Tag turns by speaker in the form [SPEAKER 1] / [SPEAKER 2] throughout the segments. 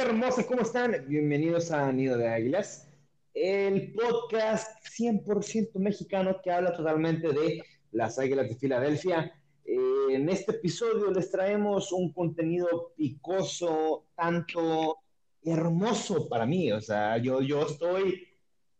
[SPEAKER 1] Gente hermosa, ¿cómo están? Bienvenidos a Nido de Águilas, el podcast 100% mexicano que habla totalmente de las Águilas de Filadelfia. Eh, en este episodio les traemos un contenido picoso, tanto hermoso para mí. O sea, yo, yo estoy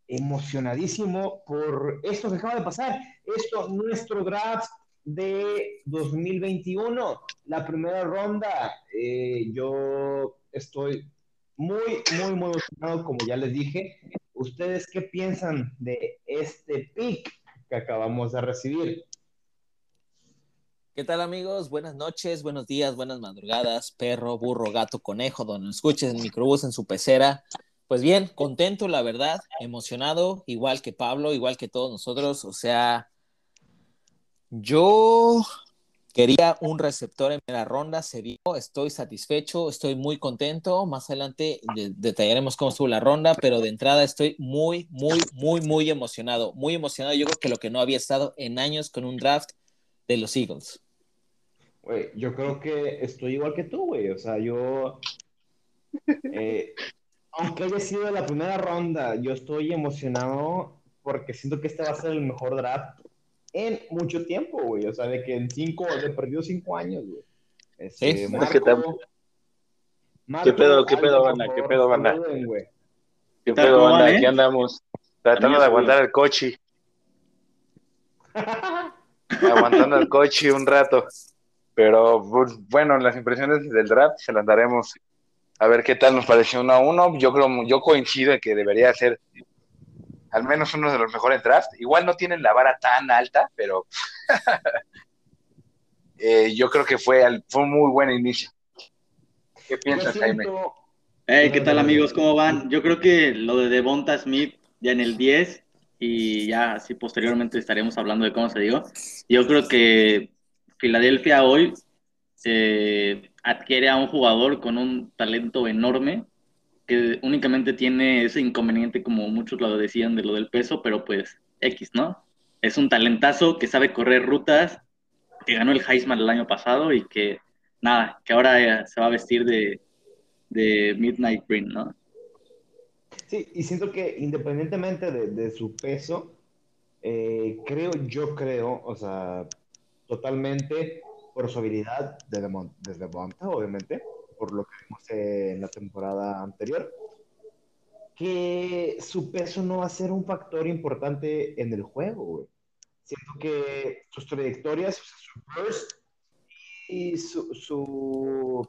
[SPEAKER 1] emocionadísimo por esto que acaba de pasar. Esto, nuestro draft de 2021, la primera ronda. Eh, yo estoy muy, muy, muy emocionado, como ya les dije. ¿Ustedes qué piensan de este pick que acabamos de recibir?
[SPEAKER 2] ¿Qué tal amigos? Buenas noches, buenos días, buenas madrugadas, perro, burro, gato, conejo, donde escuches en microbús, en su pecera. Pues bien, contento, la verdad, emocionado, igual que Pablo, igual que todos nosotros. O sea, yo quería un receptor en primera ronda, se dio, estoy satisfecho, estoy muy contento. Más adelante detallaremos cómo estuvo la ronda, pero de entrada estoy muy, muy, muy, muy emocionado. Muy emocionado. Yo creo que lo que no había estado en años con un draft de los Eagles.
[SPEAKER 1] Güey, yo creo que estoy igual que tú, güey. O sea, yo. Eh, aunque haya sido la primera ronda, yo estoy emocionado porque siento que este va a ser el mejor draft en mucho tiempo, güey. O sea, de que en cinco, he perdido cinco años, güey.
[SPEAKER 3] Este, ¿Sí? Marco, ¿Qué pedo, qué pedo, banda? ¿Qué pedo, banda? ¿Qué pedo, banda? Aquí andamos tratando de aguantar el coche. Aguantando el coche un rato. Pero pues, bueno, las impresiones del draft se las daremos a ver qué tal nos pareció uno a uno. Yo creo, yo coincido en que debería ser al menos uno de los mejores drafts. Igual no tienen la vara tan alta, pero eh, yo creo que fue, fue un muy buen inicio. ¿Qué piensas, Jaime?
[SPEAKER 4] ¿Qué tal amigos? ¿Cómo van? Yo creo que lo de Devonta Smith ya en el 10 y ya así posteriormente estaremos hablando de cómo se digo. Yo creo que Filadelfia hoy eh, adquiere a un jugador con un talento enorme únicamente tiene ese inconveniente, como muchos lo decían, de lo del peso, pero pues X, ¿no? Es un talentazo que sabe correr rutas, que ganó el Heisman el año pasado y que, nada, que ahora se va a vestir de, Midnight Green, ¿no?
[SPEAKER 1] Sí, y siento que independientemente de, su peso, eh, creo, yo creo, o sea, totalmente por su habilidad de desde Monta, obviamente, por lo que vimos en la temporada anterior, que su peso no va a ser un factor importante en el juego, güey. Siento que sus trayectorias, su burst y su, su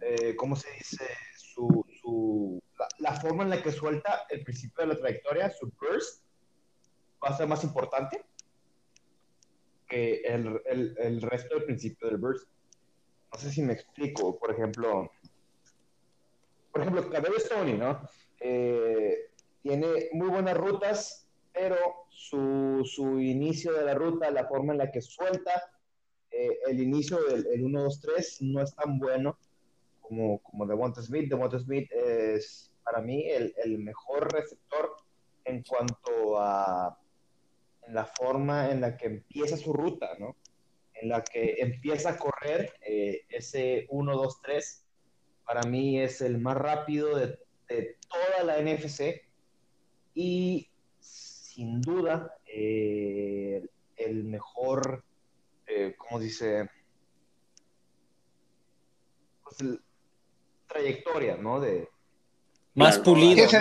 [SPEAKER 1] eh, ¿cómo se dice? Su, su la, forma en la que suelta el principio de la trayectoria, su burst, va a ser más importante que el, el, el resto del principio del burst. No sé si me explico. Por ejemplo, por ejemplo, Cadero Stoney, ¿no? Eh, tiene muy buenas rutas, pero su, su, inicio de la ruta, la forma en la que suelta, eh, el inicio del el 1, 2, 3 no es tan bueno como, como Devonta Smith. Devonta Smith es para mí el, el mejor receptor en cuanto a la forma en la que empieza su ruta, ¿no? En la que empieza a correr eh, ese 1, 2, 3, para mí es el más rápido de, toda la NFC y sin duda eh, el mejor, eh, ¿cómo dice? Pues trayectoria, ¿no? De,
[SPEAKER 2] más pulido.
[SPEAKER 3] Es,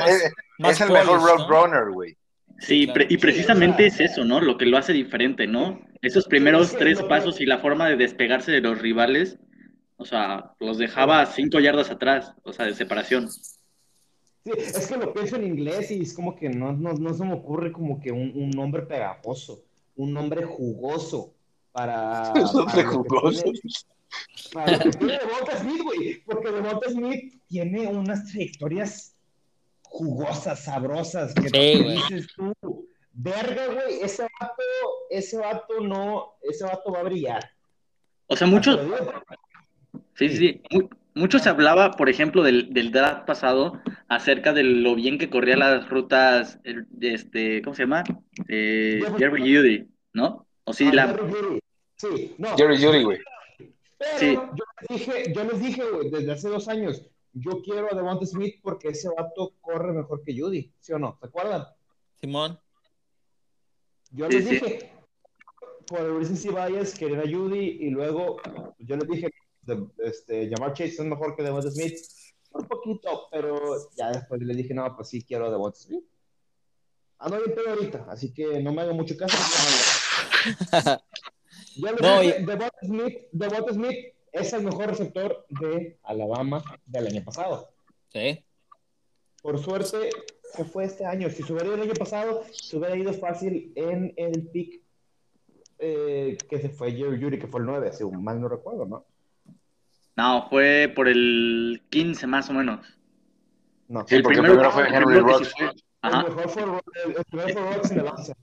[SPEAKER 3] más, el mejor roadrunner, güey.
[SPEAKER 4] Sí, y precisamente es eso, ¿no? Lo que lo hace diferente, ¿no? Esos primeros tres pasos y la forma de despegarse de los rivales, o sea, los dejaba cinco yardas atrás, o sea, de separación.
[SPEAKER 1] Sí, es que lo pienso en inglés y es como que no, no, se me ocurre como que un, nombre pegajoso, un nombre jugoso para...
[SPEAKER 3] Un nombre jugoso.
[SPEAKER 1] para lo que tiene Smith, güey, porque Devonta Smith tiene unas trayectorias jugosas, sabrosas, que dices tú, verga, güey, ese vato, ese vato no, ese vato va a brillar.
[SPEAKER 4] O sea, muchos, sí, sí, sí, mucho se hablaba, por ejemplo, del, del draft pasado acerca de lo bien que corría las rutas, este, ¿cómo se llama? Eh, Jerry Judy, ¿no? O sí, ah, la...
[SPEAKER 1] Jerry Sí, no.
[SPEAKER 3] Jerry Judy, güey.
[SPEAKER 1] Pero sí. yo les dije, yo les dije, güey, desde hace dos años, yo quiero a Devonta Smith porque ese vato corre mejor que Judy, ¿sí o no? ¿Se acuerdan?
[SPEAKER 2] Simón.
[SPEAKER 1] Yo les dije, por el recency bias, quería a Judy y luego yo les dije, de, este, llamar Chase es mejor que Devonta Smith. Un poquito, pero ya después le dije, no, pues sí quiero a Devonta Smith. Ando bien pedo ahorita, así que no me hago mucho caso.
[SPEAKER 2] No,
[SPEAKER 1] dije, Devonta Smith, Devonta Smith es el mejor receptor de Alabama del año pasado.
[SPEAKER 2] Sí.
[SPEAKER 1] Por suerte, se fue este año. Si se hubiera ido el año pasado, se hubiera ido fácil en el pick eh, que se fue Jerry Judy, que fue el 9, si mal no recuerdo, ¿no?
[SPEAKER 4] No, fue por el 15 más o menos.
[SPEAKER 1] No.
[SPEAKER 3] Sí, porque primero fue Henry
[SPEAKER 4] primero
[SPEAKER 3] Rocks.
[SPEAKER 4] fue.
[SPEAKER 1] El
[SPEAKER 4] Ajá.
[SPEAKER 1] mejor fue, el, el primero fue Rocks en el 11.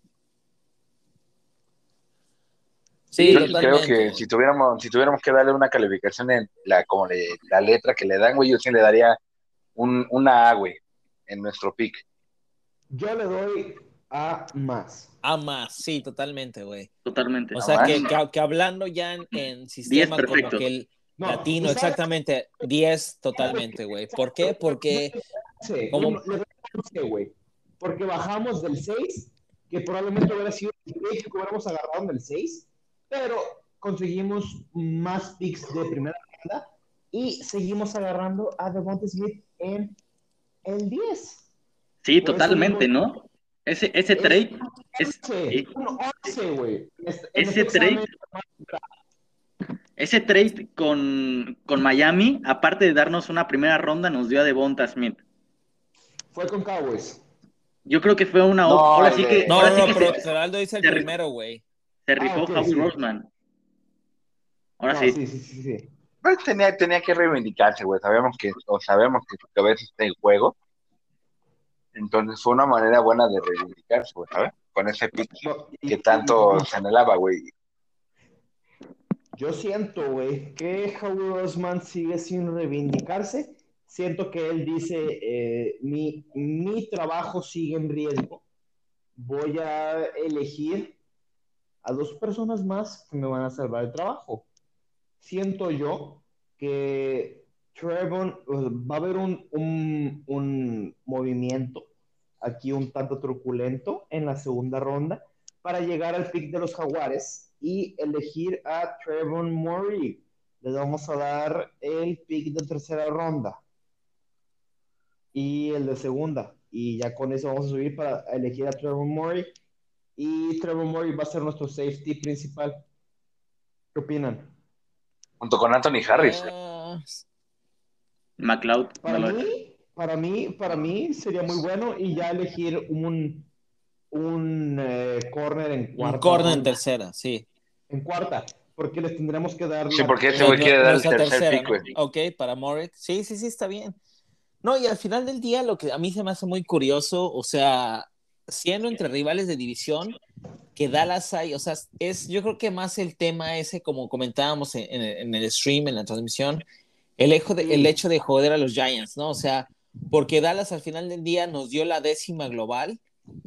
[SPEAKER 2] Sí,
[SPEAKER 3] Yo creo que si tuviéramos, si tuviéramos que darle una calificación en la, como le- la letra que le dan, güey, yo sí le daría un, una A, güey, en nuestro pick.
[SPEAKER 1] Yo le doy a más.
[SPEAKER 2] Ah, más, sí, totalmente, güey.
[SPEAKER 4] Totalmente.
[SPEAKER 2] O sea, que, que, que hablando ya en, en sistema como
[SPEAKER 4] perfecto.
[SPEAKER 2] que el
[SPEAKER 1] No,
[SPEAKER 2] latino,
[SPEAKER 1] ¿y sabes
[SPEAKER 2] exactamente, 10 totalmente, güey. ¿Por qué? Porque,
[SPEAKER 1] Sí, 11, güey. Porque bajamos del 6, que probablemente hubiera sido que hubiéramos agarrado en el 6, pero conseguimos más picks de primera ronda y seguimos agarrando a Devonta Smith en el 10.
[SPEAKER 4] Sí,
[SPEAKER 1] Por
[SPEAKER 4] totalmente, ¿no? Ese, ese trade es,
[SPEAKER 1] 11, un 11, güey. Este- en
[SPEAKER 4] Ese
[SPEAKER 1] este
[SPEAKER 4] trade- ese trade con, con Miami, aparte de darnos una primera ronda, nos dio a Devonta Smith.
[SPEAKER 1] Fue con Cowboys.
[SPEAKER 4] Yo creo que fue una.
[SPEAKER 3] No,
[SPEAKER 4] ahora sí
[SPEAKER 3] el
[SPEAKER 4] que,
[SPEAKER 3] de-
[SPEAKER 2] no,
[SPEAKER 4] ahora
[SPEAKER 2] no,
[SPEAKER 4] sí
[SPEAKER 2] no,
[SPEAKER 4] que
[SPEAKER 2] pero,
[SPEAKER 4] se,
[SPEAKER 2] pero Aldo dice el
[SPEAKER 4] se-
[SPEAKER 2] primero, güey.
[SPEAKER 4] Se rifó
[SPEAKER 1] Ah, sí.
[SPEAKER 4] Roseman. Ahora
[SPEAKER 1] No,
[SPEAKER 4] sí.
[SPEAKER 1] sí, sí, sí, sí.
[SPEAKER 3] Pues tenía, tenía que reivindicarse, güey. Sabemos que, o sabemos que su cabeza está en juego. Entonces fue una manera buena de reivindicarse, güey, ¿sabes? Con ese pick que tanto se anhelaba, güey.
[SPEAKER 1] Yo siento, güey, que Howie Roseman sigue sin reivindicarse. Siento que él dice, eh, mi, mi trabajo sigue en riesgo. Voy a elegir a dos personas más que me van a salvar el trabajo. Siento yo que Trevor, va a haber un, un, un movimiento aquí un tanto truculento en la segunda ronda para llegar al pick de los Jaguares y elegir a Trevor Murray. Le vamos a dar el pick de tercera ronda y el de segunda. Y ya con eso vamos a subir para elegir a Trevor Murray. Y Trevor Murray va a ser nuestro safety principal. ¿Qué opinan?
[SPEAKER 3] Junto con Anthony Harris.
[SPEAKER 2] Ah,
[SPEAKER 4] McLeod.
[SPEAKER 1] Para
[SPEAKER 4] no
[SPEAKER 1] mí, para mí, para mí sería muy bueno y ya elegir un, un eh, corner en cuarta.
[SPEAKER 2] un corner en tercera, sí.
[SPEAKER 1] En cuarta, porque les tendremos que dar.
[SPEAKER 3] Sí, porque ese güey quiere
[SPEAKER 2] no
[SPEAKER 3] dar el tercer
[SPEAKER 2] tercera,
[SPEAKER 3] güey.
[SPEAKER 2] Ok, para Morik. Sí, sí, sí, está bien. No, y al final del día lo que a mí se me hace muy curioso, o sea, siendo entre rivales de división, que Dallas hay, o sea, es yo creo que más el tema ese, como comentábamos en, el stream, en la transmisión, el hecho, de, el hecho de joder a los Giants, ¿no? O sea, porque Dallas al final del día nos dio la décima global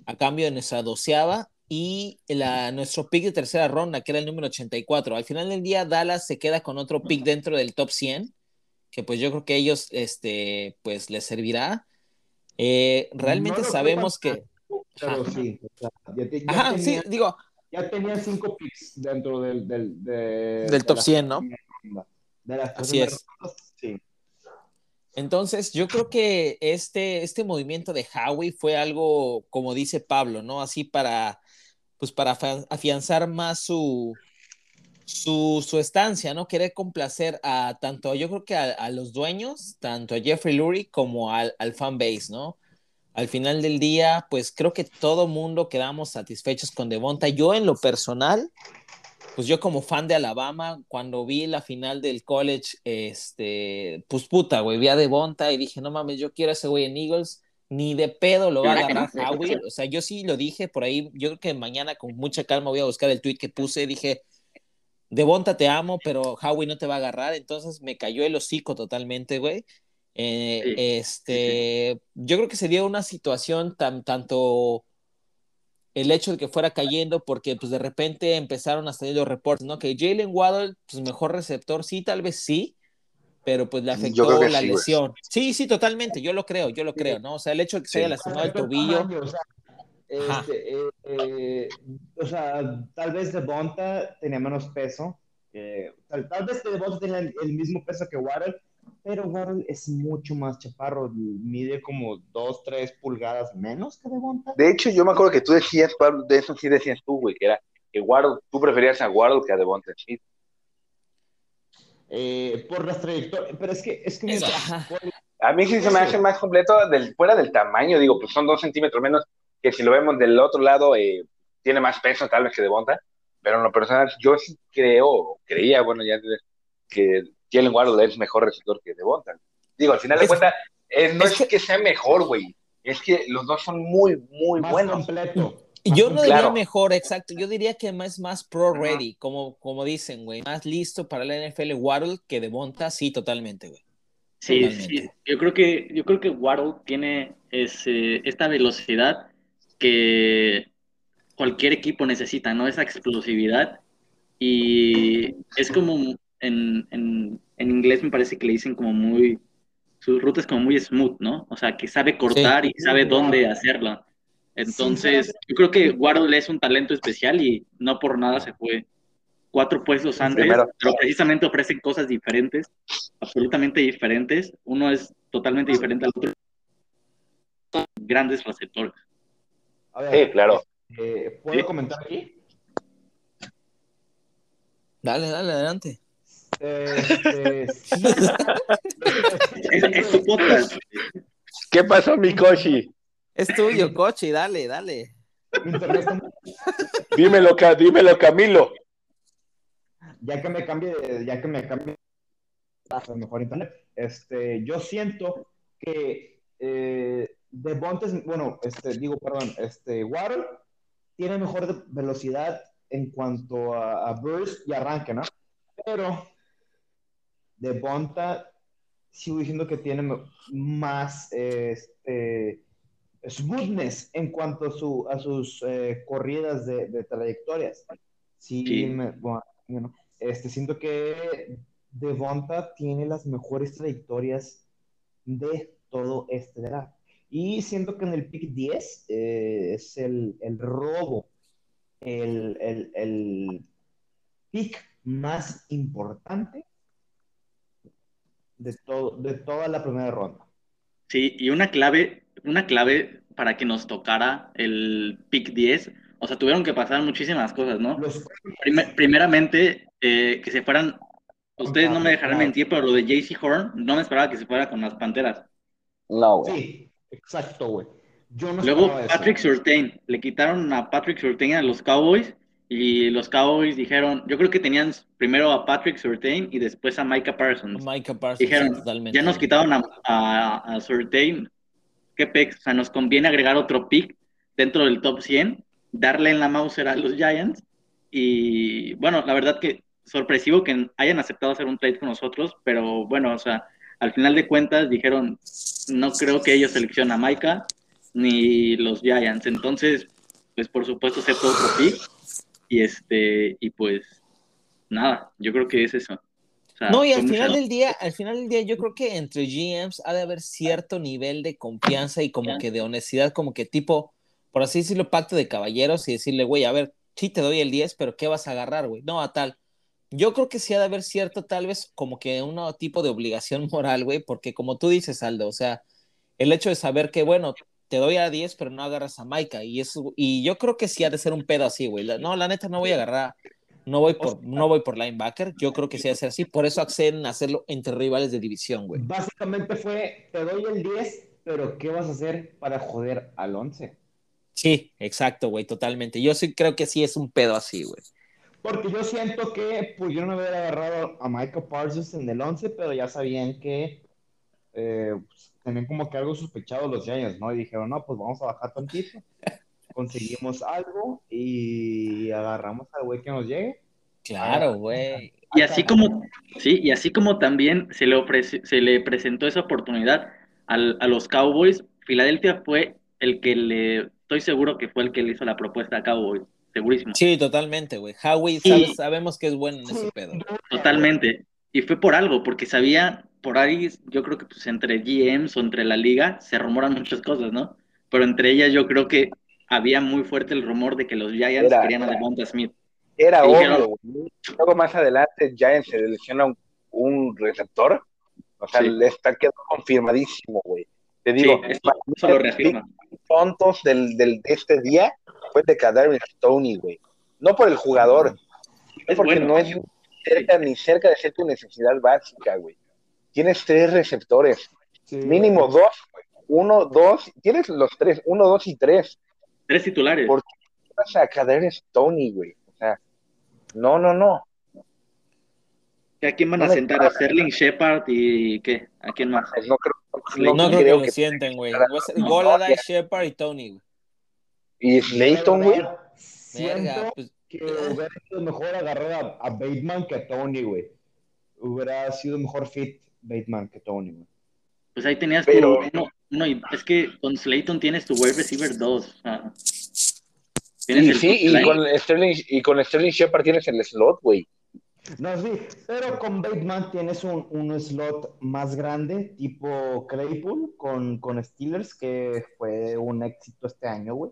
[SPEAKER 2] a cambio de nuestra doceava y la, nuestro pick de tercera ronda, que era el número 84. Al final del día, Dallas se queda con otro pick dentro del top 100, que pues yo creo que a ellos, este, pues les servirá. Eh, realmente
[SPEAKER 1] No
[SPEAKER 2] sabemos que...
[SPEAKER 1] Pero sí, o sea, ya, te- ya
[SPEAKER 2] Ajá,
[SPEAKER 1] tenía-
[SPEAKER 2] sí, digo,
[SPEAKER 1] ya tenían cinco picks dentro del, del, de-
[SPEAKER 2] Del
[SPEAKER 1] de
[SPEAKER 2] top
[SPEAKER 1] la
[SPEAKER 2] 100, ¿no?
[SPEAKER 1] De las
[SPEAKER 2] Así es.
[SPEAKER 1] rondas, Sí.
[SPEAKER 2] Entonces, yo creo que este, este movimiento de Howie fue algo, como dice Pablo, ¿no? Así para, pues para afianzar más su, su, su estancia, ¿no? Querer complacer a tanto, yo creo que a, a los dueños, tanto a Jeffrey Lurie como al, al fan base, ¿no? Al final del día, pues creo que todo mundo quedamos satisfechos con Devonta. Yo en lo personal, pues yo como fan de Alabama, cuando vi la final del college, este, pues puta, güey, vi a Devonta y dije, no mames, yo quiero a ese güey en Eagles, ni de pedo lo va a agarrar Howie. O sea, yo sí lo dije por ahí, yo creo que mañana con mucha calma voy a buscar el tweet que puse, dije, Devonta te amo, pero Howie no te va a agarrar, entonces me cayó el hocico totalmente, güey. Eh,
[SPEAKER 4] Sí,
[SPEAKER 2] este, yo creo que sería una situación tan, tanto el hecho de que fuera cayendo, porque pues de repente empezaron a salir los reportes, ¿no? Que Jalen Waddle, pues mejor receptor, sí, tal vez sí, pero pues le afectó la
[SPEAKER 3] sí,
[SPEAKER 2] lesión. Sí, sí, totalmente, yo lo creo, yo lo creo, ¿no? O sea, el hecho de que se haya lastimado el tobillo,
[SPEAKER 1] O sea,
[SPEAKER 2] Ajá.
[SPEAKER 1] este, eh, eh, o sea, tal vez Devonta tenía menos peso. eh, tal, tal vez Devonta tenía el, el mismo peso que Waddle, pero Waddle es mucho más chaparro. Mide como 2, 3 pulgadas menos que Devonta.
[SPEAKER 3] De hecho, yo me acuerdo que tú decías, Pablo, de eso sí decías tú, güey, que era que Waddle, tú preferías a Waddle que a Devonta Smith.
[SPEAKER 1] Eh, por las trayectorias. Pero es que, es que mira,
[SPEAKER 3] A mí sí se me hace más completo del, fuera del tamaño, digo, pues son dos centímetros menos que si lo vemos del otro lado, eh, tiene más peso tal vez que Devonta, pero en lo personal yo sí creo, creía, bueno, ya que Jalen Waddle es mejor receptor que Devonta. Digo, al final de
[SPEAKER 2] Es-
[SPEAKER 3] cuentas, eh, no
[SPEAKER 2] es
[SPEAKER 3] es, que, sea mejor, güey, es que los dos son muy, muy
[SPEAKER 1] más
[SPEAKER 3] buenos.
[SPEAKER 1] completo.
[SPEAKER 2] Yo no diría
[SPEAKER 3] Claro.
[SPEAKER 2] mejor, exacto. Yo diría que más, más pro ready, como, como dicen, güey. Más listo para la NFL Waddle que de Monta, sí, totalmente, güey.
[SPEAKER 4] Sí,
[SPEAKER 2] Totalmente.
[SPEAKER 4] sí. Yo creo que, yo creo que Waddle tiene ese, esta velocidad que cualquier equipo necesita, ¿no? Esa explosividad. Y es como en, en, en inglés me parece que le dicen como muy, su ruta es como muy smooth, ¿no? O sea, que sabe cortar y sabe dónde hacerlo. Entonces, yo creo que Waddle es un talento especial y no por nada se fue cuatro puestos antes,
[SPEAKER 3] Primero.
[SPEAKER 4] pero precisamente ofrecen cosas diferentes, absolutamente diferentes. Uno es totalmente diferente al otro. Son grandes receptores.
[SPEAKER 1] A ver,
[SPEAKER 3] Sí, claro.
[SPEAKER 1] eh, ¿Puedo
[SPEAKER 3] Sí.
[SPEAKER 1] comentar aquí?
[SPEAKER 2] Dale, dale, adelante.
[SPEAKER 1] Este, sí.
[SPEAKER 4] Es, es tu podcast.
[SPEAKER 3] ¿Qué pasó, mi Koshi?
[SPEAKER 2] Es tuyo, coche, dale, dale.
[SPEAKER 3] Dímelo, dímelo, Camilo.
[SPEAKER 1] ya que me cambie, de- ya que me cambie a mejor internet, este, yo siento que eh, Devontes, bueno, este, digo, perdón, este, Waddle tiene mejor de- velocidad en cuanto a, a burst y arranque, ¿no? Pero Devonta sigo diciendo que tiene más este, smoothness en cuanto a, su, a sus eh, corridas de, de trayectorias. Sí,
[SPEAKER 4] Sí.
[SPEAKER 1] me- bueno, este, siento que Devonta tiene las mejores trayectorias de todo este draft. Y siento que en el pick 10 eh, es el, el robo, el, el, el pick más importante de, todo, de toda la primera ronda.
[SPEAKER 4] Sí, y una clave, una clave para que nos tocara el pick 10, o sea, tuvieron que pasar muchísimas cosas, ¿no?
[SPEAKER 1] Los,
[SPEAKER 4] Primer- primeramente, eh, que se fueran, ustedes no me dejarán mentir, pero lo de JC Horn, no me esperaba que se fuera con las Panteras.
[SPEAKER 3] No, güey.
[SPEAKER 1] sí, exacto, güey. Yo no
[SPEAKER 4] Luego. Patrick Surtain, le quitaron a Patrick Surtain a los Cowboys y los Cowboys dijeron, yo creo que tenían primero a Patrick Surtain y después a Micah Parsons.
[SPEAKER 2] Micah Parsons,
[SPEAKER 4] Dijeron,
[SPEAKER 2] totalmente.
[SPEAKER 4] ya nos quitaron a, a, a Surtain, qué pex, o sea, nos conviene agregar otro pick dentro del top 100, darle en la Mauser a los Giants. Y bueno, la verdad que sorpresivo que hayan aceptado hacer un trade con nosotros, pero bueno, o sea, al final de cuentas dijeron, no creo que ellos seleccionen a Micah ni los Giants, entonces, pues por supuesto acepto otro pick y este, y pues nada, yo creo que es eso. O sea,
[SPEAKER 2] No, y al final del día, al final del día, yo creo que entre GMs ha de haber cierto nivel de confianza y como que de honestidad, como que tipo, por así decirlo, pacto de caballeros y decirle, güey, a ver, sí te doy el 10, pero ¿qué vas a agarrar, güey? No, a tal. Yo creo que sí ha de haber cierto, tal vez, como que un tipo de obligación moral, güey, porque como tú dices, Aldo, o sea, el hecho de saber que, bueno, te doy a 10, pero no agarras a Maika, y eso, y yo creo que sí ha de ser un pedo así, güey. No, la neta, no voy a agarrar, no voy por, no voy por linebacker, yo creo que sí ha de ser así, por eso acceden a hacerlo entre rivales de división, güey.
[SPEAKER 1] Básicamente fue, te doy el 10, pero ¿qué vas a hacer para joder al 11?
[SPEAKER 2] Sí, exacto, güey, totalmente. Yo sí creo que sí es un pedo así, güey.
[SPEAKER 1] Porque yo siento que pues yo no me hubiera agarrado a Michael Parsons en el 11, pero ya sabían que eh, pues, tenían como que algo sospechado los Giants, ¿no? Y dijeron, no, pues vamos a bajar tantito, conseguimos algo y agarramos al güey que nos llegue.
[SPEAKER 2] Claro, güey.
[SPEAKER 4] Y así como, sí, y así como también se le, se le presentó esa oportunidad al, a los Cowboys, Filadelfia fue el que le, estoy seguro que fue el que le hizo la propuesta a Cowboys, segurísimo,
[SPEAKER 2] Sí, totalmente, güey. Howie,
[SPEAKER 4] Sí.
[SPEAKER 2] sabes- sabemos que es bueno en ese pedo.
[SPEAKER 4] totalmente. Y fue por algo, porque sabía por ahí yo creo que pues entre GMs o entre la liga se rumoran muchas cosas, ¿no? Pero entre ellas yo creo que había muy fuerte el rumor de que los Giants
[SPEAKER 3] Era-
[SPEAKER 4] querían a Devonta Smith.
[SPEAKER 3] Era
[SPEAKER 4] Y
[SPEAKER 3] obvio. Luego más adelante Giants se selecciona un, un receptor. O sea,
[SPEAKER 4] Sí.
[SPEAKER 3] le está quedando confirmadísimo, güey. Te
[SPEAKER 4] Sí,
[SPEAKER 3] digo,
[SPEAKER 4] eso, eso lo reafirma.
[SPEAKER 3] tontos del, del, de este día fue de Kadarius Stoney, güey. No por el jugador,
[SPEAKER 4] Es
[SPEAKER 3] porque
[SPEAKER 4] bueno.
[SPEAKER 3] no es cerca ni cerca de ser tu necesidad básica, güey. Tienes tres receptores,
[SPEAKER 1] Sí,
[SPEAKER 3] mínimo dos, güey. Uno, dos, tienes los tres, uno, dos y tres.
[SPEAKER 4] Tres titulares.
[SPEAKER 3] Por- ¿Qué pasa a Kadarius Stoney, güey? O sea, no, no, no.
[SPEAKER 4] ¿A quién van
[SPEAKER 3] no
[SPEAKER 4] a sentar? ¿A. Sterling Shepard y qué? ¿A quién más?
[SPEAKER 3] No creo,
[SPEAKER 2] No, creo, que lo sienten, güey. Va a ser
[SPEAKER 3] No,
[SPEAKER 2] Goladay,
[SPEAKER 3] ya.
[SPEAKER 2] Shepard y Tony, güey.
[SPEAKER 3] Y Slayton, güey.
[SPEAKER 1] Siento
[SPEAKER 2] pues,
[SPEAKER 1] que hubiera sido mejor agarrar a, a Bateman que a Tony, güey. Hubiera sido mejor fit Bateman que Tony, güey.
[SPEAKER 4] Pues ahí tenías
[SPEAKER 3] Pero-
[SPEAKER 4] tu uno, uno y es que con Slayton tienes tu wide receiver 2. tienes
[SPEAKER 3] Y sí, y con Sterling, y con Sterling Shepard tienes el slot, güey.
[SPEAKER 1] No, sí, pero con Bateman tienes un, un slot más grande, tipo Claypool, con, con Steelers, que fue un éxito este año, güey.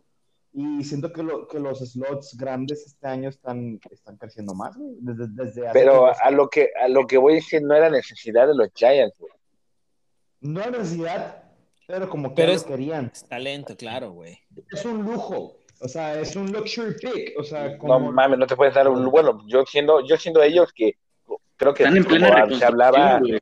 [SPEAKER 1] Y siento que, lo, que los slots grandes este año están, están creciendo más, güey. Desde, desde hace
[SPEAKER 3] Pero a lo que a lo que voy es que no era necesidad de los Giants, güey.
[SPEAKER 1] No hay necesidad, pero como que
[SPEAKER 2] Pero
[SPEAKER 1] lo querían.
[SPEAKER 2] es talento, claro, güey.
[SPEAKER 1] Es un lujo, o sea, es un luxury pick, o sea,
[SPEAKER 3] No mames, no te puedes dar un bueno, yo siendo yo siendo ellos que creo que
[SPEAKER 4] Están en plena
[SPEAKER 3] como se hablaba
[SPEAKER 4] güey.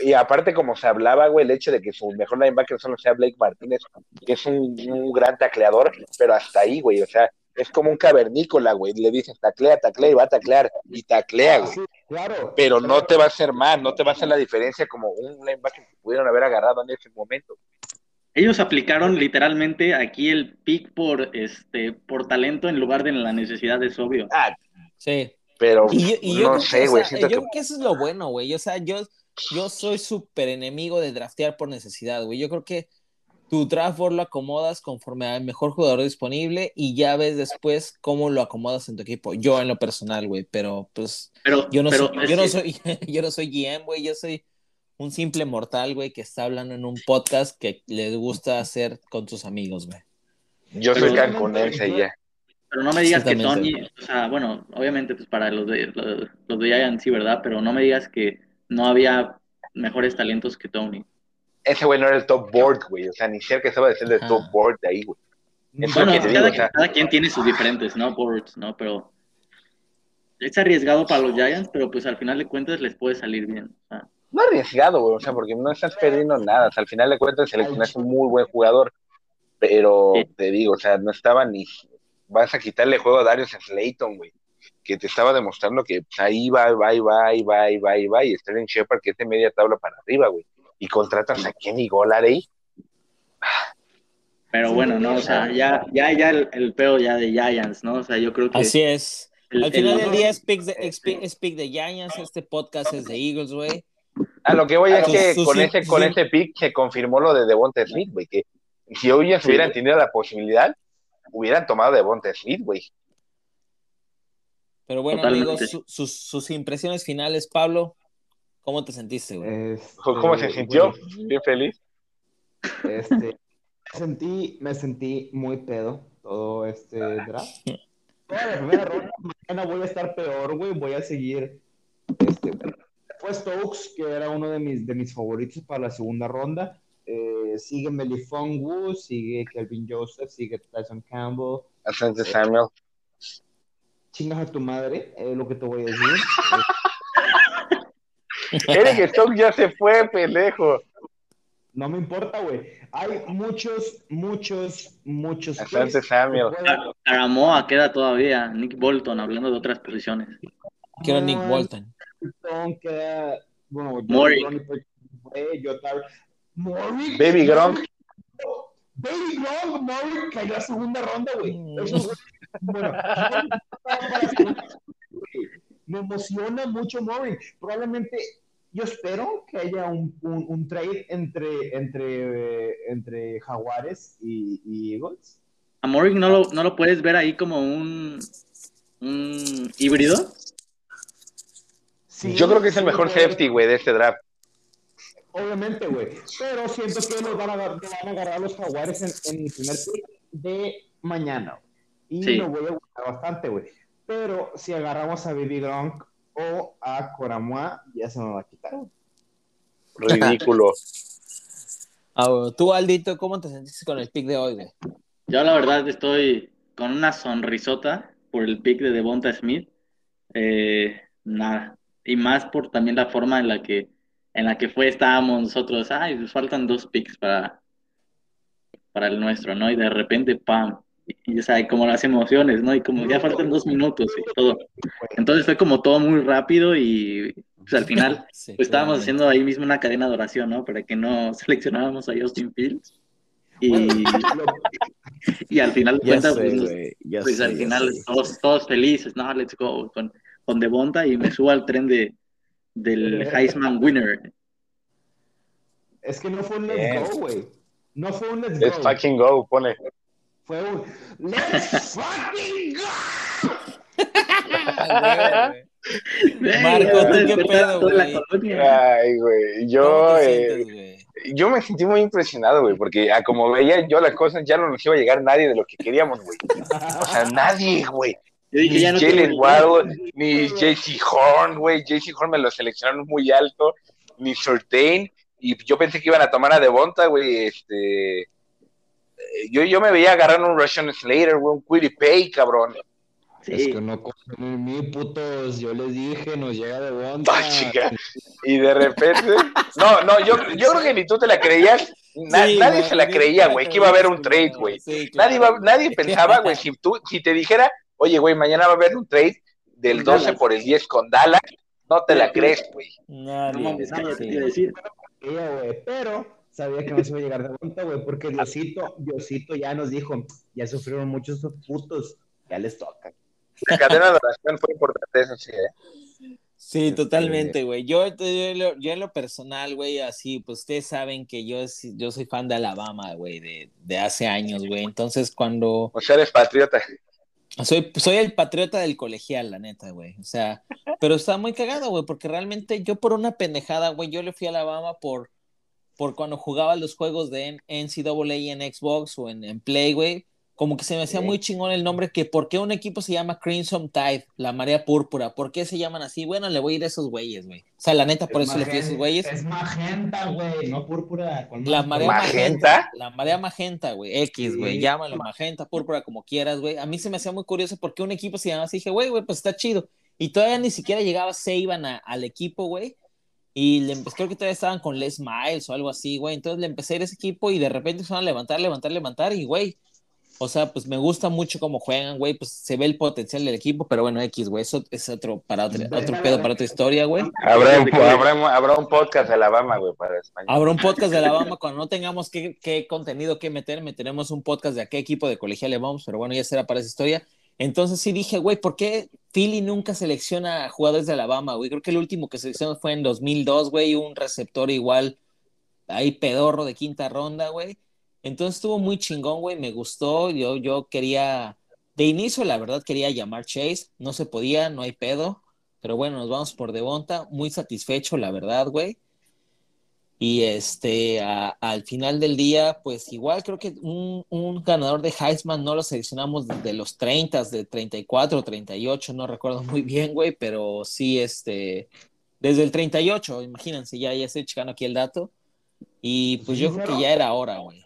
[SPEAKER 3] Y aparte como se hablaba, güey, el hecho de que su mejor linebacker solo sea Blake Martínez, que es un, un gran tacleador, pero hasta ahí, güey, o sea, es como un cavernícola, güey, le dices taclea, taclea y va a taclear y taclea, güey.
[SPEAKER 1] Sí, claro.
[SPEAKER 3] Pero no te va a hacer mal, no te va a hacer la diferencia como un linebacker que pudieron haber agarrado en ese momento.
[SPEAKER 4] Ellos aplicaron literalmente aquí el pick por este por talento en lugar de la necesidad, es obvio.
[SPEAKER 3] Ah,
[SPEAKER 2] Sí.
[SPEAKER 3] pero
[SPEAKER 2] Y yo, y yo
[SPEAKER 3] no
[SPEAKER 2] creo
[SPEAKER 3] sé, güey,
[SPEAKER 2] yo
[SPEAKER 3] que
[SPEAKER 2] creo que eso es lo bueno, güey. O sea, yo, yo soy súper enemigo de draftear por necesidad, güey. Yo creo que tu draft board lo acomodas conforme al mejor jugador disponible y ya ves después cómo lo acomodas en tu equipo. Yo en lo personal, güey, pero pues
[SPEAKER 4] Pero,
[SPEAKER 2] yo no
[SPEAKER 4] pero
[SPEAKER 2] soy, yo no soy, yo no soy GM, güey, yo soy un simple mortal, güey, que está hablando en un podcast que le gusta hacer con sus amigos, güey.
[SPEAKER 3] yo soy cancunense ya.
[SPEAKER 4] Pero no me digas que. Tony, o sea, bueno, obviamente pues para los de los, los de Giants sí, ¿verdad? Pero no me digas que no había mejores talentos que Tony.
[SPEAKER 3] Ese güey no era el top board, güey, o sea, ni cerca estaba de ser
[SPEAKER 2] Ajá.
[SPEAKER 3] top board de ahí, güey. Es
[SPEAKER 4] Bueno,
[SPEAKER 3] digo,
[SPEAKER 4] cada,
[SPEAKER 3] o sea,
[SPEAKER 4] cada quien tiene sus diferentes, ¿no? Boards, ¿no? Pero es arriesgado para los Giants, pero pues al final de cuentas les puede salir bien. O sea,
[SPEAKER 3] no arriesgado, güey, o sea, porque no estás perdiendo nada, o sea, al final de cuentas seleccionaste un muy buen jugador, pero
[SPEAKER 4] Sí.
[SPEAKER 3] te digo, o sea, no estaba ni, vas a quitarle juego a Darius Slayton, güey, que te estaba demostrando que ahí va, va, y va, y va, y va, y va, y Sterling Shepard que es de media tabla para arriba, güey, y contratas a Kenny Golladay,
[SPEAKER 4] pero
[SPEAKER 1] Sí,
[SPEAKER 4] bueno, no, o sea, ya, ya, ya el, el pedo ya de Giants, ¿no? O sea, yo creo que
[SPEAKER 2] Así es.
[SPEAKER 4] el-
[SPEAKER 2] Al final
[SPEAKER 4] el-
[SPEAKER 2] del día es pick de, es pick- es pick de Giants, este podcast es de Eagles, güey.
[SPEAKER 3] A lo que voy es que con ese, con ese pick se confirmó lo de Devonta Smith, güey, que si hoy ya se
[SPEAKER 4] Sí.
[SPEAKER 3] hubieran tenido la posibilidad, hubieran tomado Devonta Smith, güey.
[SPEAKER 2] Pero bueno,
[SPEAKER 4] Totalmente.
[SPEAKER 2] amigos, su- sus, sus impresiones finales, Pablo, ¿cómo te sentiste, güey?
[SPEAKER 1] Este,
[SPEAKER 3] ¿Cómo se sintió?
[SPEAKER 1] güey,
[SPEAKER 3] Bien feliz.
[SPEAKER 1] Este, me sentí, me sentí muy pedo todo este draft. Toda la primera ronda, mañana voy a estar peor, güey. Voy a seguir. Este, bueno, fue Stokes, que era uno de mis, de mis favoritos para la segunda ronda. Eh, sigue Melifongu, sigue Kelvin Joseph, sigue Tyson Campbell.
[SPEAKER 3] Asante Samuel.
[SPEAKER 1] Chingas a tu madre, es lo que te voy a decir.
[SPEAKER 3] Eric Stock ya se fue, pendejo.
[SPEAKER 1] No me importa, güey. Hay muchos, muchos, muchos.
[SPEAKER 3] Asante Samuel.
[SPEAKER 1] pueden-
[SPEAKER 4] Caramoa queda todavía, Nick Bolton, hablando de otras posiciones.
[SPEAKER 2] Quiero Nick Bolton.
[SPEAKER 1] Bolton, queda, bueno.
[SPEAKER 3] Baby Gronk.
[SPEAKER 1] Baby Gronk, Mori cayó a segunda ronda, güey.
[SPEAKER 2] Mm.
[SPEAKER 1] Esos bueno, me emociona mucho Mori. Probablemente, yo espero que haya un, un, un trade entre, entre, eh, entre Jaguares y, y Eagles.
[SPEAKER 4] ¿A Morrig no lo, no lo puedes ver ahí como un, un híbrido?
[SPEAKER 1] Sí,
[SPEAKER 3] Yo creo que es el mejor safety, güey, de este draft.
[SPEAKER 1] obviamente, güey. Pero siento que los van a, van a agarrar los jaguares en, en el primer pick de mañana. Y
[SPEAKER 4] Sí.
[SPEAKER 1] lo voy a gustar bastante, güey. Pero si agarramos a Baby Gronk o a Coramoa, ya se me va a quitar, güey.
[SPEAKER 3] Ridículo.
[SPEAKER 2] Ah, Tú, Aldito, ¿cómo te sentiste con el pick de hoy, güey?
[SPEAKER 4] Yo la verdad estoy con una sonrisota por el pick de Devonta Smith. Eh, nada. Y más por también la forma en la que en la que fue estábamos nosotros. Ay, nos faltan dos picks para, para el nuestro, ¿no? Y de repente, pam. Y, y, o sea, como las emociones, ¿no? Y como ya faltan dos minutos y todo. Entonces fue como todo muy rápido y pues, al final
[SPEAKER 2] Sí,
[SPEAKER 4] pues, estábamos
[SPEAKER 2] claramente.
[SPEAKER 4] haciendo ahí mismo una cadena de oración, ¿no? Para que no seleccionáramos a Justin Fields. Y, y al final cuentas,
[SPEAKER 2] sé,
[SPEAKER 4] pues, pues
[SPEAKER 2] sé,
[SPEAKER 4] al final todos, todos felices, no, let's go, con, con Devonta y me subo al tren de, del Heisman winner.
[SPEAKER 1] es que no fue un let's
[SPEAKER 3] Bien.
[SPEAKER 1] go, güey. No fue un let's
[SPEAKER 3] Let's
[SPEAKER 1] go.
[SPEAKER 3] fucking go, pone.
[SPEAKER 1] Fue un let's fucking go.
[SPEAKER 2] Ah, güey. Marco, ¿tú qué pedo, güey?
[SPEAKER 3] Ay, güey.
[SPEAKER 2] ¿Cómo
[SPEAKER 3] Yo, eh, yo me sentí muy impresionado, güey, porque a como veía yo las cosas, ya no nos iba a llegar nadie de lo que queríamos, güey. O sea, nadie, güey.
[SPEAKER 4] Yo dije,
[SPEAKER 3] Ni
[SPEAKER 4] ya no
[SPEAKER 3] Jalen Waddle, ni JC Horn, güey. JC Horn me lo seleccionaron muy alto, ni Surtain. Y yo pensé que iban a tomar a Devonta, güey. Este. Yo, yo me veía agarrando un Russian Slater, güey, un Quiddy Pay, cabrón.
[SPEAKER 4] Sí.
[SPEAKER 1] Es que no confían en mí, putos. Yo les dije, nos llega de bonta.
[SPEAKER 3] Ah, chica. Y de repente. No, no, yo, yo creo que ni tú te la creías. Na-
[SPEAKER 2] Sí,
[SPEAKER 3] nadie
[SPEAKER 2] güey,
[SPEAKER 3] se la creía, güey, que iba a haber un trade, güey.
[SPEAKER 2] Sí,
[SPEAKER 3] Nadie, iba- nadie pensaba, güey, si, tú, si te dijera, oye, güey, mañana va a haber un trade del
[SPEAKER 4] Con
[SPEAKER 3] 12
[SPEAKER 4] Dallas.
[SPEAKER 3] por el 10 con Dallas, no te la crees, güey.
[SPEAKER 2] Nadie,
[SPEAKER 4] No decir.
[SPEAKER 1] Pero sabía que no se iba a llegar de bonta, güey, porque Diosito, Diosito ya nos dijo, ya sufrieron muchos esos putos, ya les toca.
[SPEAKER 3] La cadena de oración fue importante, eso sí, ¿eh?
[SPEAKER 2] Sí,
[SPEAKER 1] Este,
[SPEAKER 2] totalmente, güey. Yo, yo, en lo- yo en lo personal, güey, así, pues ustedes saben que yo, yo soy fan de Alabama, güey, de, de hace años, güey. Entonces, cuando
[SPEAKER 3] O sea, eres patriota.
[SPEAKER 2] soy, soy el patriota del colegial, la neta, güey. O sea, pero está muy cagado, güey, porque realmente yo por una pendejada, güey, yo le fui a Alabama por, por cuando jugaba los juegos de N- NCAA en Xbox o en, en Play, güey. Como que se me hacía
[SPEAKER 3] Sí.
[SPEAKER 2] muy chingón el nombre, que por qué un equipo se llama Crimson Tide, la marea púrpura, ¿por qué se llaman así? Bueno, le voy a ir a esos güeyes, güey. O sea, la neta, por eso le fui a esos güeyes.
[SPEAKER 1] Es magenta, güey, no púrpura. ¿cuál
[SPEAKER 2] La marea
[SPEAKER 3] ¿Magenta?
[SPEAKER 2] magenta. La marea magenta, güey. X,
[SPEAKER 1] Sí.
[SPEAKER 2] güey. Llámalo magenta, púrpura, como quieras, güey. A mí se me hacía muy curioso porque un equipo se llamaba así. Dije, güey, güey, pues está chido. Y todavía ni siquiera llegaba Seiban a- al equipo, güey. Y le empe- creo que todavía estaban con Les Miles o algo así, güey. Entonces le empecé a ir a ese equipo y de repente empezaron a levantar, levantar, levantar. Y, güey, o sea, pues me gusta mucho cómo juegan, güey. Pues se ve el potencial del equipo, pero bueno, X, güey. Eso es otro, para otro, otro pedo, para otra historia, güey.
[SPEAKER 3] Habrá un, habrá, habrá un podcast de Alabama, güey, para español.
[SPEAKER 2] Habrá un podcast de Alabama cuando no tengamos qué, qué contenido que meter, meteremos un podcast de a qué equipo de colegial le vamos, pero bueno, ya será para esa historia. Entonces sí dije, güey, ¿por qué Philly nunca selecciona jugadores de Alabama, güey? Creo que el último que seleccionó fue en 2002, güey, un receptor igual, ahí pedorro de quinta ronda, güey. Entonces estuvo muy chingón, güey, me gustó, yo, yo quería, de inicio la verdad quería llamar Chase, no se podía, no hay pedo, pero bueno, nos vamos por Devonta, muy satisfecho, la verdad, güey. Y este, a- al final del día, pues igual creo que un, un ganador de Heisman no lo seleccionamos de, de los 30, de 34, 38, no recuerdo muy bien, güey, pero sí, este, desde el 38, imagínense, ya, ya estoy checando aquí el dato. Y pues yo creo que ya era hora, güey.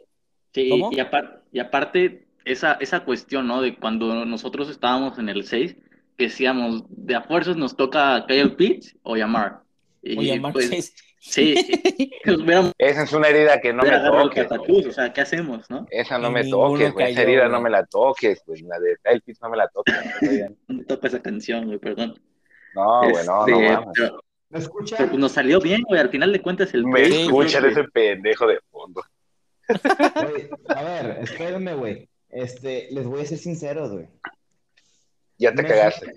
[SPEAKER 4] Sí,
[SPEAKER 2] ¿Cómo?
[SPEAKER 4] y, apar- y aparte, esa, esa cuestión, ¿no? De cuando nosotros estábamos en el 6, que decíamos, de a fuerzas nos toca Kyle Pitts o llamar. Y
[SPEAKER 2] O llamar
[SPEAKER 4] pues. Sí, nos hubiéramos
[SPEAKER 3] Esa es una herida que no me
[SPEAKER 4] el
[SPEAKER 3] toques.
[SPEAKER 4] catacuz, o sea, ¿qué hacemos, no?
[SPEAKER 3] Esa no
[SPEAKER 2] Y
[SPEAKER 3] me toques, güey. Esa herida
[SPEAKER 2] güey.
[SPEAKER 3] no me la toques, pues la de Pitts no me la toques.
[SPEAKER 4] No me toca esa canción, güey, perdón.
[SPEAKER 3] No, güey, no, no
[SPEAKER 4] Este,
[SPEAKER 3] mames.
[SPEAKER 4] pero,
[SPEAKER 1] ¿Me escucha?
[SPEAKER 4] pero, pues, nos salió bien, güey, al final de cuentas el
[SPEAKER 3] Me
[SPEAKER 2] Sí,
[SPEAKER 3] escuchan ese pendejo de fondo.
[SPEAKER 1] Güey, a ver, espérenme, güey. Este, les voy a ser sinceros, güey.
[SPEAKER 3] Ya te
[SPEAKER 1] Me-
[SPEAKER 3] cagaste.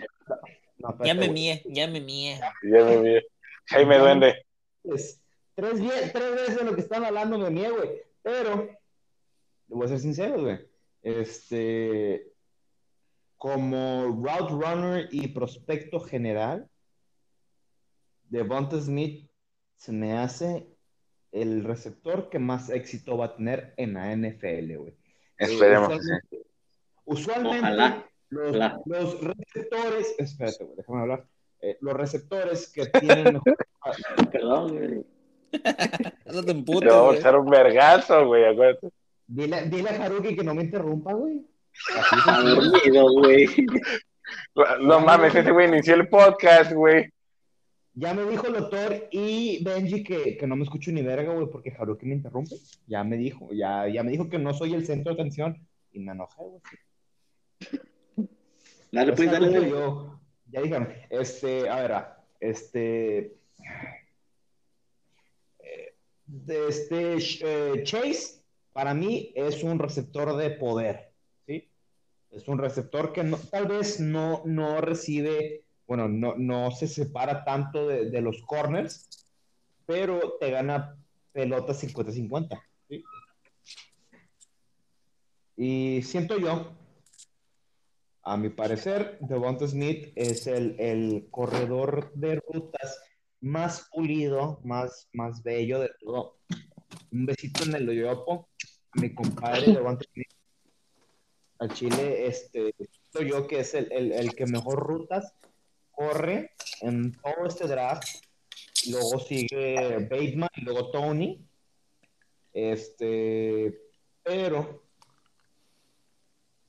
[SPEAKER 1] No, espérate,
[SPEAKER 2] Ya me
[SPEAKER 1] güey.
[SPEAKER 2] mié, ya me mié.
[SPEAKER 3] Ya me vi. Jaime Duende.
[SPEAKER 1] Pues, tres, tres veces de lo que están hablando me niego, güey. Pero, le voy a ser sincero, güey. Este, como route runner y prospecto general, Devonta Smith se me hace el receptor que más éxito va a tener en la NFL, güey.
[SPEAKER 3] Esperemos.
[SPEAKER 1] Eh, usualmente, usualmente
[SPEAKER 4] Ojalá,
[SPEAKER 1] los,
[SPEAKER 4] ojalá.
[SPEAKER 1] los receptores, espérate, güey, déjame hablar. Eh, los receptores que tienen mejor
[SPEAKER 4] Perdón, güey.
[SPEAKER 2] No te
[SPEAKER 3] vamos a echar un vergazo, güey, acuérdate.
[SPEAKER 1] Dile, dile a Haruki que no me interrumpa, güey.
[SPEAKER 4] Está dormido, güey.
[SPEAKER 3] No mames, ese güey inició el podcast, güey.
[SPEAKER 1] Ya me dijo el doctor y Benji que, que no me escucho ni verga, güey, porque Haruki me interrumpe. Ya me dijo, ya, ya me dijo que no soy el centro de atención. Y me enojé, güey.
[SPEAKER 4] Dale, pues, dale.
[SPEAKER 1] yo- ya dijeron, este, a ver, este, eh, este eh, Chase, para mí es un receptor de poder, ¿sí? Es un receptor que tal vez no, no recibe, bueno, no, no se separa tanto de, de los corners, pero te gana pelotas 50-50, ¿sí? Y siento yo a mi parecer, Devonta Smith es el, el corredor de rutas más pulido, más, más bello de todo. Un besito en el yoyopo a mi compadre Devonta Smith. Al Chile, este, siento yo que es el, el, el que mejor rutas corre en todo este draft. Luego sigue Bateman y luego Tony. Este, pero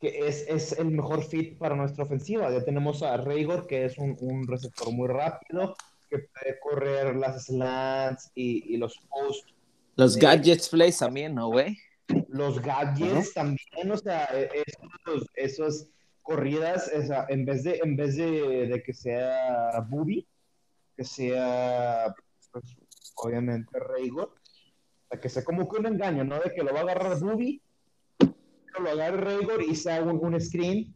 [SPEAKER 1] que es, es el mejor fit para nuestra ofensiva. Ya tenemos a Raygor, que es un, un receptor muy rápido, que puede correr las slants y, y los posts,
[SPEAKER 2] Los
[SPEAKER 1] Eh,
[SPEAKER 2] gadgets plays también, ¿no, güey?
[SPEAKER 1] los gadgets también, o sea, e- esos, esos corridas, o sea, en vez de, en vez de, de que sea Bubi, que sea, pues, obviamente, Raygor, o sea, que sea como que un engaño, ¿no? De que lo va a agarrar Bubi, lo agarre Raygor y sea un, un screen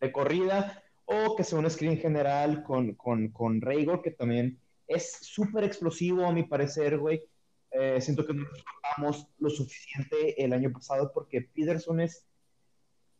[SPEAKER 1] de corrida, o que sea un screen general con, con, con Raygor, que también es súper explosivo a mi parecer, güey. Eh, siento que no nos lo suficiente el año pasado porque Peterson es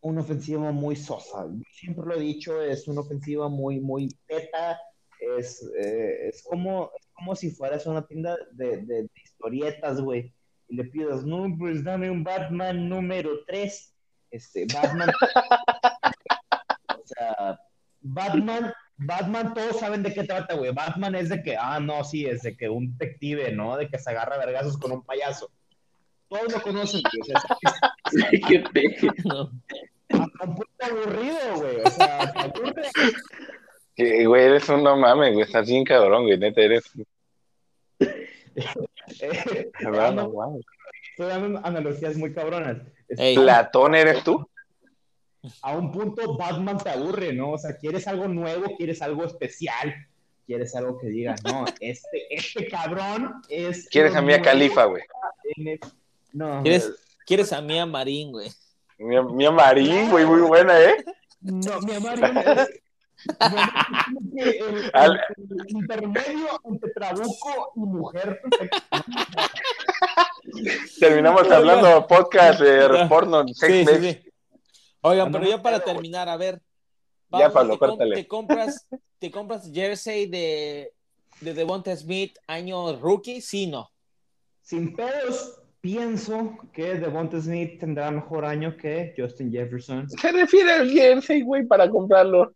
[SPEAKER 1] una ofensiva muy sosa. Siempre lo he dicho, es una ofensiva muy, muy teta. Es, eh, es, como, es como si fueras una tienda de, de, de historietas, güey. Y le pidas, no, pues dame un Batman número 3. Este, Batman. o sea, Batman, Batman, todos saben de qué trata, güey. Batman es de que, ah, no, sí, es de que un detective, ¿no? De que se agarra vergazos con un payaso. Todos lo conocen, güey. O sea,
[SPEAKER 4] Qué
[SPEAKER 1] punto aburrido, güey. O sea, aburre.
[SPEAKER 3] Que, Güey, eres un no mames, güey. Estás bien cabrón, güey. Neta, eres.
[SPEAKER 1] Eh,
[SPEAKER 3] mames.
[SPEAKER 1] estoy dando analogías muy cabronas.
[SPEAKER 3] ¿Platón eres tú?
[SPEAKER 1] A un punto Batman te aburre, ¿no? O sea, quieres algo nuevo, quieres algo especial, quieres algo que digas, no, este, este cabrón es...
[SPEAKER 3] ¿Quieres a Mia
[SPEAKER 1] nuevo
[SPEAKER 3] Califa, güey?
[SPEAKER 1] el- No,
[SPEAKER 2] ¿Quieres, ¿Quieres a Mía Marín, güey?
[SPEAKER 3] Mia Marín, güey, muy buena, ¿eh?
[SPEAKER 1] no, mi amor, es- el, el- el intermedio entre trabuco y mujer.
[SPEAKER 3] Terminamos hablando podcast de porno,
[SPEAKER 2] Sí, sí. Oigan, pero ya para terminar, a ver.
[SPEAKER 3] Ya, Pablo,
[SPEAKER 2] te, com-
[SPEAKER 3] córtale.
[SPEAKER 2] te compras, ¿Te compras jersey de, de Devonta Smith año rookie? Sí, no.
[SPEAKER 1] Sin pedos, pienso que Devonta Smith tendrá mejor año que Justin Jefferson.
[SPEAKER 3] Se refiere al jersey, güey, para comprarlo.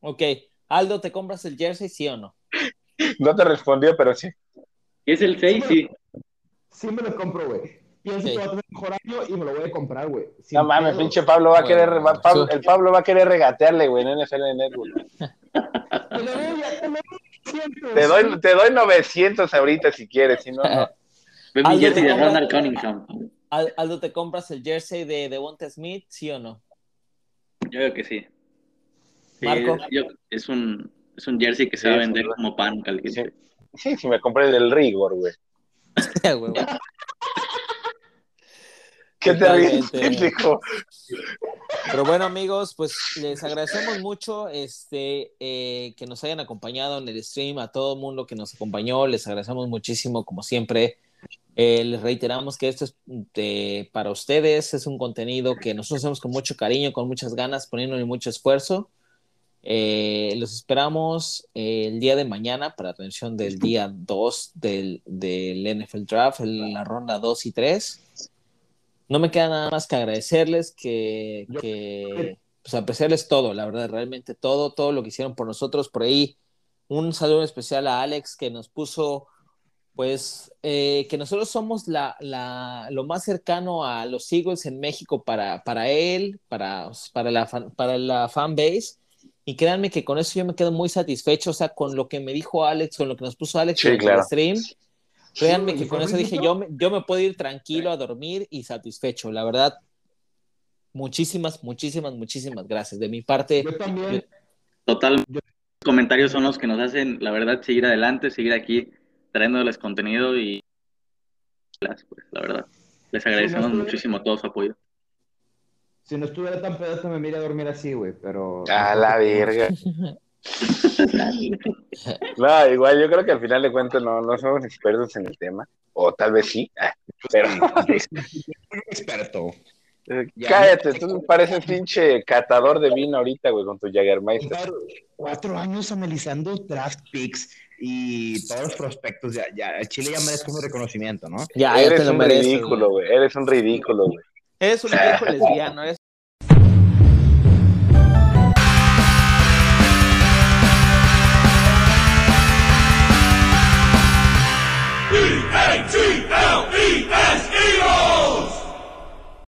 [SPEAKER 2] Ok. Aldo, ¿te compras el jersey? Sí o no?
[SPEAKER 3] No te respondió, pero sí.
[SPEAKER 4] ¿Es el 6? Sí.
[SPEAKER 1] Sí me lo compro, güey. Pienso
[SPEAKER 2] Sí.
[SPEAKER 1] que va a tener mejor año y me lo voy a comprar, güey. Sin
[SPEAKER 3] No mames, pinche Pablo va a
[SPEAKER 2] Bueno,
[SPEAKER 3] querer, va- Pablo- el Pablo va a querer regatearle, güey, en NFL Network.
[SPEAKER 1] Te doy, te doy 100.
[SPEAKER 3] Te doy, te doy 900 ahorita si quieres, si no, no.
[SPEAKER 2] Aldo,
[SPEAKER 4] mi jersey
[SPEAKER 2] ¿te
[SPEAKER 4] de
[SPEAKER 2] compras?
[SPEAKER 4] Ronald Cunningham.
[SPEAKER 2] Al- Aldo, ¿te compras el jersey de Devonta Smith? ¿Sí o no?
[SPEAKER 4] Yo creo que sí. Sí,
[SPEAKER 2] Marco.
[SPEAKER 4] es, yo- es un, es un jersey que se
[SPEAKER 3] Sí,
[SPEAKER 4] va a vender como pan caliente.
[SPEAKER 3] Sí, sí, me compré del rigor, güey. ¿Qué te ríes,
[SPEAKER 2] Totalmente.
[SPEAKER 3] pendejo?
[SPEAKER 2] Pero bueno, amigos, pues les agradecemos mucho este, eh, que nos hayan acompañado en el stream, a todo el mundo que nos acompañó, les agradecemos muchísimo, como siempre. Eh, les reiteramos que esto es de- para ustedes, es un contenido que nosotros hacemos con mucho cariño, con muchas ganas, poniéndole mucho esfuerzo. Eh, los esperamos eh, el día de mañana para atención del día 2 del, del NFL Draft, la ronda 2 y 3. No me queda nada más que agradecerles, que, que pues apreciarles todo, la verdad, realmente todo, todo lo que hicieron por nosotros. Por ahí, un saludo especial a Alex que nos puso pues eh, que nosotros somos la, la, lo más cercano a los Eagles en México para, para él, para, para, la fan, para la fan base. Y créanme que con eso yo me quedo muy satisfecho, o sea, con lo que me dijo Alex, con lo que nos puso Alex
[SPEAKER 3] sí,
[SPEAKER 2] en
[SPEAKER 3] claro.
[SPEAKER 2] el stream. Créanme que con eso dije, yo me, yo me puedo ir tranquilo a dormir y satisfecho. La verdad, muchísimas, muchísimas, muchísimas gracias. De mi parte.
[SPEAKER 1] Yo también.
[SPEAKER 4] Total. Los comentarios son los que nos hacen, la verdad, seguir adelante, seguir aquí trayéndoles contenido y pues, la verdad. Les agradecemos sí, no muchísimo todo su apoyo.
[SPEAKER 1] Si no estuviera tan pedazo me mira a dormir así, güey, pero...
[SPEAKER 3] A la verga. no, igual yo creo que al final de cuentas no, no somos expertos en el tema, o tal vez sí, pero...
[SPEAKER 1] experto.
[SPEAKER 3] Cállate, tú pareces pinche catador de vino ahorita, güey, con tu Jagermeister.
[SPEAKER 1] Cuatro años analizando draft picks y todos los prospectos, ya, ya, el Chile ya merece un reconocimiento, ¿no?
[SPEAKER 3] Ya, eres un mereces, ridículo, güey, eres un ridículo, güey.
[SPEAKER 2] Eres un viejo lesbiano, eres